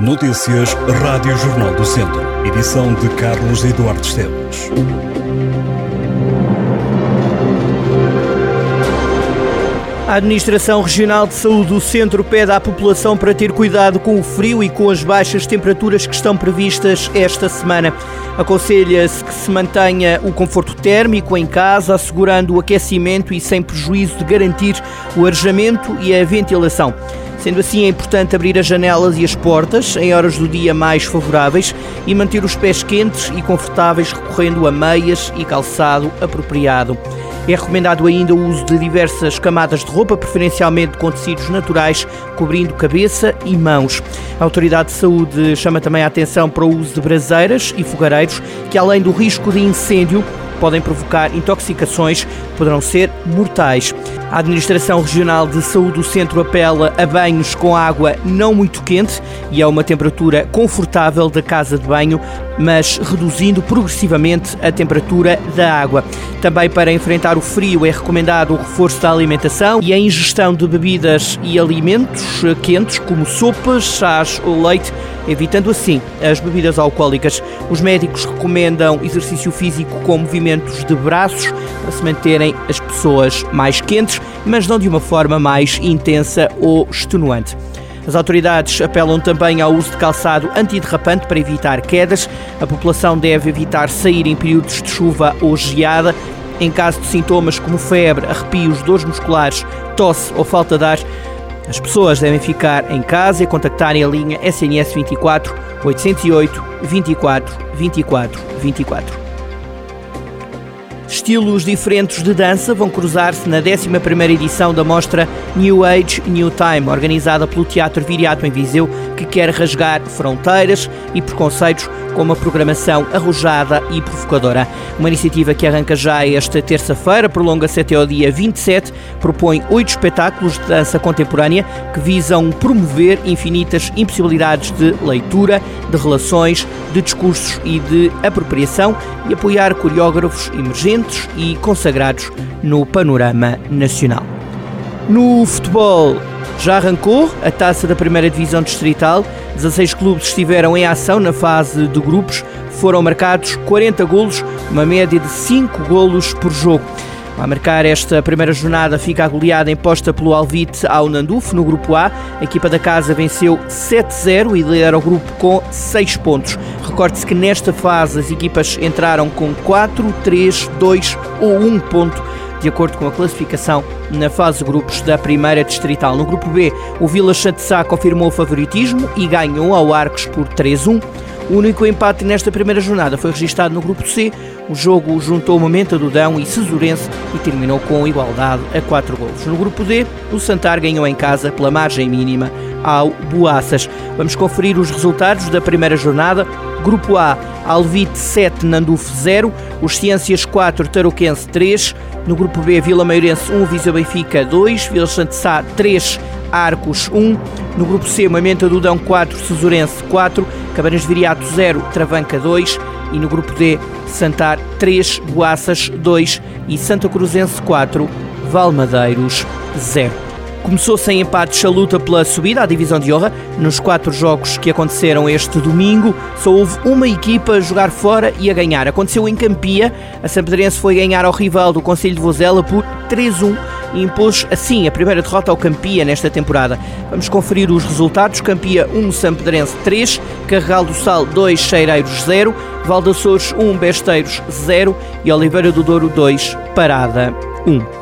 Notícias Rádio Jornal do Centro. Edição de Carlos Eduardo Esteves. A Administração Regional de Saúde do Centro pede à população para ter cuidado com o frio e com as baixas temperaturas que estão previstas esta semana. Aconselha-se que se mantenha o conforto térmico em casa, assegurando o aquecimento e sem prejuízo de garantir o arejamento e a ventilação. Sendo assim, é importante abrir as janelas e as portas em horas do dia mais favoráveis e manter os pés quentes e confortáveis recorrendo a meias e calçado apropriado. É recomendado ainda o uso de diversas camadas de roupa, preferencialmente com tecidos naturais, cobrindo cabeça e mãos. A Autoridade de Saúde chama também a atenção para o uso de braseiras e fogareiros, que além do risco de incêndio, podem provocar intoxicações que poderão ser mortais. A Administração Regional de Saúde do Centro apela a banhos com água não muito quente e a uma temperatura confortável da casa de banho, mas reduzindo progressivamente a temperatura da água. Também para enfrentar o frio é recomendado o reforço da alimentação e a ingestão de bebidas e alimentos quentes, como sopas, chás ou leite, evitando assim as bebidas alcoólicas. Os médicos recomendam exercício físico com movimentos de braços para se manterem as pessoas mais quentes, mas não de uma forma mais intensa ou extenuante. As autoridades apelam também ao uso de calçado antiderrapante para evitar quedas. A população deve evitar sair em períodos de chuva ou geada. Em caso de sintomas como febre, arrepios, dores musculares, tosse ou falta de ar, as pessoas devem ficar em casa e contactarem a linha SNS 24 808 24 24 24. Estilos diferentes de dança vão cruzar-se na 11ª edição da mostra New Age, New Time, organizada pelo Teatro Viriato em Viseu, que quer rasgar fronteiras e preconceitos com uma programação arrojada e provocadora. Uma iniciativa que arranca já esta terça-feira, prolonga-se até ao dia 27, propõe oito espetáculos de dança contemporânea que visam promover infinitas impossibilidades de leitura, de relações, de discursos e de apropriação e apoiar coreógrafos emergentes e consagrados no panorama nacional. No futebol, já arrancou a taça da primeira divisão distrital. 16 clubes estiveram em ação na fase de grupos. Foram marcados 40 golos, uma média de 5 golos por jogo. A marcar esta primeira jornada fica a goleada imposta pelo Alvite ao Nanduf no grupo A. A equipa da casa venceu 7-0 e lidera o grupo com 6 pontos. Recorde-se que nesta fase as equipas entraram com 4, 3, 2 ou 1 ponto de acordo com a classificação na fase de grupos da primeira distrital. No grupo B, o Vila Sá confirmou o favoritismo e ganhou ao Arcos por 3-1. O único empate nesta primeira jornada foi registrado no grupo C. O jogo juntou o Momento do Dão e Cesurense e terminou com igualdade a 4 golos. No grupo D, o Santar ganhou em casa pela margem mínima ao Boaças. Vamos conferir os resultados da primeira jornada. Grupo A, Alvite 7, Nanduf 0, os Ciências 4, Tarouquense 3. No grupo B, Vila Meirense 1, Viseu Benfica 2, Vila Santo Sá 3, Arcos 1. No grupo C, Mamenta do Dão 4, Cesurense 4, Cabanas de Viriato 0, Travanca 2. E no grupo D, Santar 3, Boaças 2 e Santa Cruzense 4, Valmadeiros 0. Começou sem empates a luta pela subida à divisão de honra. Nos quatro jogos que aconteceram este domingo, só houve uma equipa a jogar fora e a ganhar. Aconteceu em Campia. A Sampedrense foi ganhar ao rival do Conselho de Vozela por 3-1 e impôs assim a primeira derrota ao Campia nesta temporada. Vamos conferir os resultados. Campia 1, Sampedrense 3, Carregal do Sal 2, Cheireiros 0, Valdaçores 1, Besteiros 0 e Oliveira do Douro 2, Parada 1.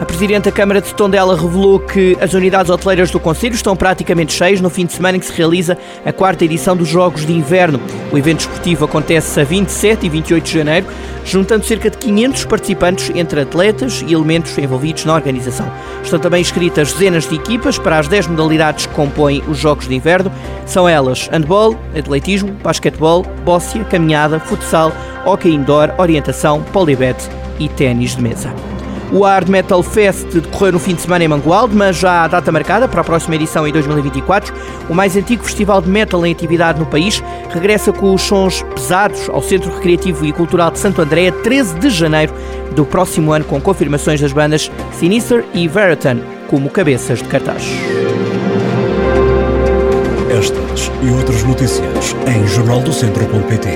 A Presidente da Câmara de Tondela revelou que as unidades hoteleiras do Conselho estão praticamente cheias no fim de semana em que se realiza a quarta edição dos Jogos de Inverno. O evento esportivo acontece a 27 e 28 de janeiro, juntando cerca de 500 participantes entre atletas e elementos envolvidos na organização. Estão também inscritas dezenas de equipas para as 10 modalidades que compõem os Jogos de Inverno. São elas handball, atletismo, basquetebol, bóssia, caminhada, futsal, hockey indoor, orientação, polibete e ténis de mesa. O Hard Metal Fest decorreu no fim de semana em Mangualde, mas já há data marcada para a próxima edição em 2024. O mais antigo festival de metal em atividade no país regressa com os sons pesados ao Centro Recreativo e Cultural de Santo André a 13 de janeiro do próximo ano, com confirmações das bandas Sinister e Veritan como cabeças de cartaz. Estas e outras notícias em jornaldocentro.pt.